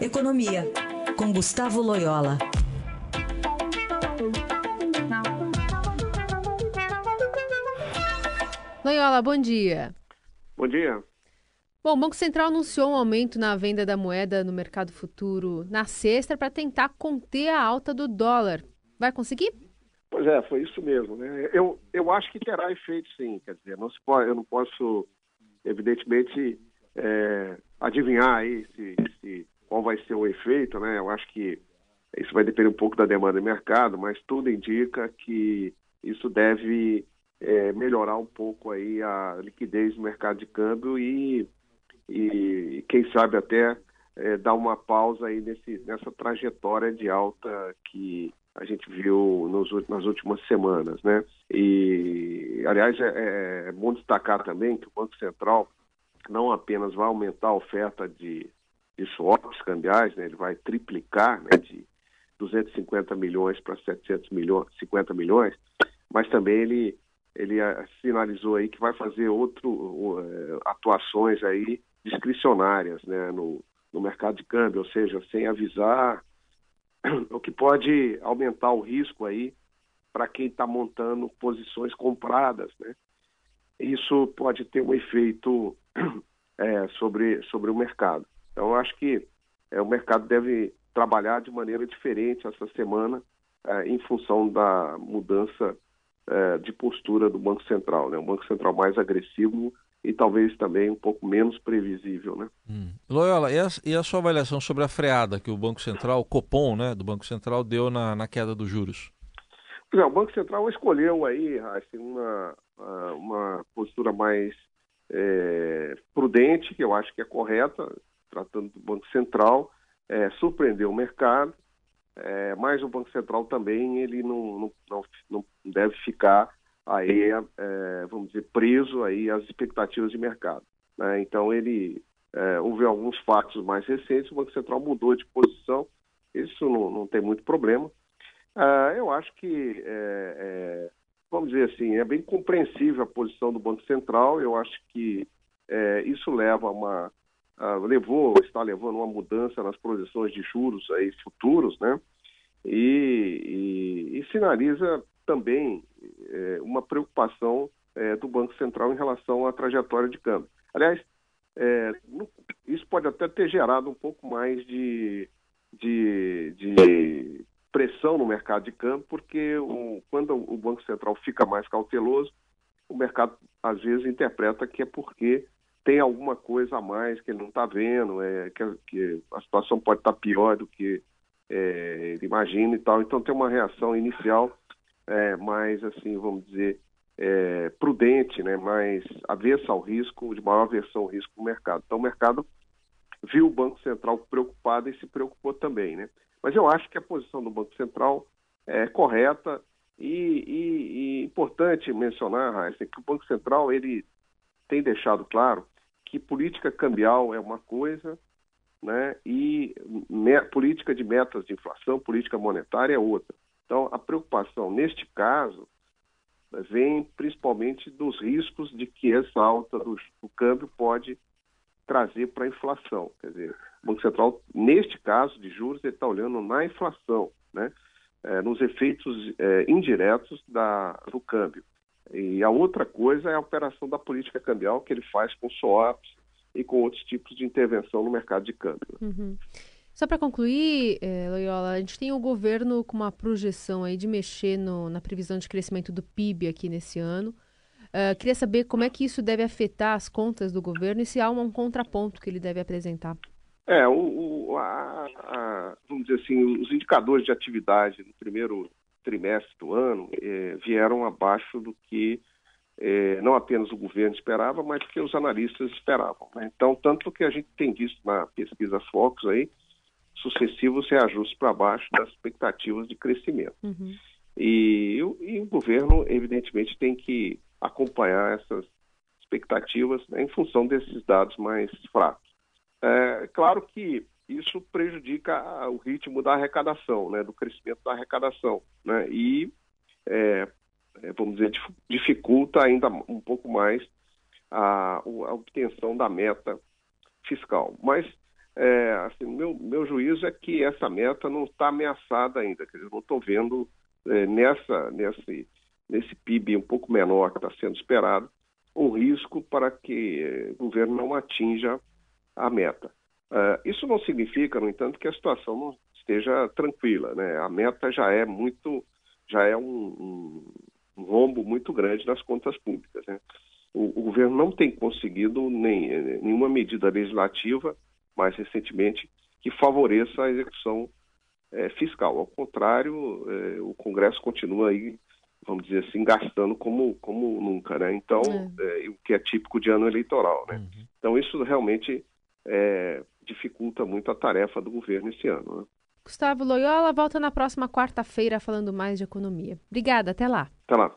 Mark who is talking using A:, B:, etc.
A: Economia, com Gustavo Loyola.
B: Loyola, bom dia.
C: Bom dia.
B: Bom, o Banco Central anunciou um aumento na venda da moeda no mercado futuro na sexta para tentar conter a alta do dólar. Vai conseguir?
C: Pois é, foi isso mesmo. Né? Eu, eu acho que terá efeito sim. Quer dizer, não se pode, eu não posso, evidentemente, é, adivinhar aí se, se, qual vai ser o efeito. Né? Eu acho que isso vai depender um pouco da demanda do mercado, mas tudo indica que isso deve é, melhorar um pouco aí a liquidez do mercado de câmbio e, e quem sabe até é, dar uma pausa aí nesse, nessa trajetória de alta que a gente viu nos, nas últimas semanas, né? E, aliás, é, é, é bom destacar também que o Banco Central não apenas vai aumentar a oferta de, de swaps cambiais, né? Ele vai triplicar, né? De 250 milhões para 750 milhões, mas também ele ele eh, sinalizou aí que vai fazer outro eh, atuações aí discricionárias né, no, no mercado de câmbio, ou seja, sem avisar, o que pode aumentar o risco aí para quem está montando posições compradas, né? Isso pode ter um efeito é, sobre, sobre o mercado. Então, eu acho que é, o mercado deve trabalhar de maneira diferente essa semana é, em função da mudança é, de postura do Banco Central, né? Um Banco Central mais agressivo e talvez também um pouco menos previsível, né?
D: Hum. Loyola, e a, e a, sua avaliação sobre a freada que o Banco Central, o Copom, né, do Banco Central, deu na, na queda dos juros?
C: É, o Banco Central escolheu aí assim, uma, uma postura mais é, prudente, que eu acho que é correta, tratando do Banco Central, é, surpreendeu o mercado, é, mas o Banco Central também ele não, não, não deve ficar aí, é, vamos dizer, preso aí às expectativas de mercado. Né? Então ele é, houve alguns fatos mais recentes, o Banco Central mudou de posição, isso não, não tem muito problema. Ah, eu acho que, é, é, vamos dizer assim, é bem compreensível a posição do Banco Central, eu acho que é, isso leva a uma uh, levou, está levando uma mudança nas projeções de juros aí futuros, né? E, e, e sinaliza também é, uma preocupação é, do Banco Central em relação à trajetória de câmbio. Aliás, é, isso pode até ter gerado um pouco mais de, de, de pressão no mercado de câmbio, porque o, quando o Banco Central fica mais cauteloso, o mercado às vezes interpreta que é porque tem alguma coisa a mais que ele não está vendo, é, que, que, a situação pode estar tá pior do que é, ele imagina e tal. Então tem uma reação inicial é, mais, assim, vamos dizer, é, prudente, né, mais avessa ao risco, de maior aversão ao risco do mercado. Então o mercado viu o Banco Central preocupado e se preocupou também. Né? Mas eu acho que a posição do Banco Central é correta e, e, e importante mencionar, Raíssa, que o Banco Central ele tem deixado claro que política cambial é uma coisa, né, e política de metas de inflação, política monetária é outra. Então, a preocupação neste caso vem principalmente dos riscos de que essa alta do, do câmbio pode trazer para a inflação. Quer dizer, o Banco Central, neste caso de juros, está olhando na inflação, né, é, nos efeitos é, indiretos da, do câmbio. E a outra coisa é a operação da política cambial que ele faz com swaps e com outros tipos de intervenção no mercado de câmbio.
B: Uhum. Só para concluir, eh, Loyola, a gente tem o governo com uma projeção aí de mexer no, na previsão de crescimento do PIB aqui nesse ano. Uh, queria saber como é que isso deve afetar as contas do governo e se há um, um contraponto que ele deve apresentar.
C: É, o, o a, a, vamos dizer assim, os indicadores de atividade no primeiro trimestre do ano eh, vieram abaixo do que eh, não apenas o governo esperava, mas que os analistas esperavam. Né? Então, tanto que a gente tem visto na pesquisa Focus aí, sucessivos reajustes para baixo das expectativas de crescimento. Uhum. E, e, o governo, evidentemente, tem que acompanhar essas expectativas né, em função desses dados mais fracos. É claro que isso prejudica o ritmo da arrecadação, né, do crescimento da arrecadação, né, e, é, é vamos dizer, dificulta ainda um pouco mais a, a obtenção da meta fiscal. Mas é, assim, meu, meu juízo é que essa meta não está ameaçada ainda. Quer dizer, não estou vendo é, nessa, nesse, nesse PIB um pouco menor que está sendo esperado um risco para que o governo não atinja a meta. Uh, isso não significa, no entanto, que a situação não esteja tranquila. Né? A meta já é muito, já é um, um, rombo muito grande nas contas públicas. Né? O, o, governo não tem conseguido nem, nenhuma medida legislativa, mais recentemente, que favoreça a execução é, fiscal. Ao contrário, é, o Congresso continua aí, vamos dizer assim, gastando como, como nunca, né? Então, é. o que é típico de ano eleitoral, né? Uhum. Então, isso realmente dificulta muito a tarefa do governo esse ano. Né?
B: Gustavo Loyola volta na próxima quarta-feira falando mais de economia. Obrigada, até lá.
C: Até lá.